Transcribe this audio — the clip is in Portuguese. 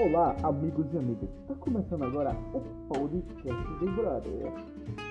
Olá, amigos e amigas. Está começando agora o podcast de Brother.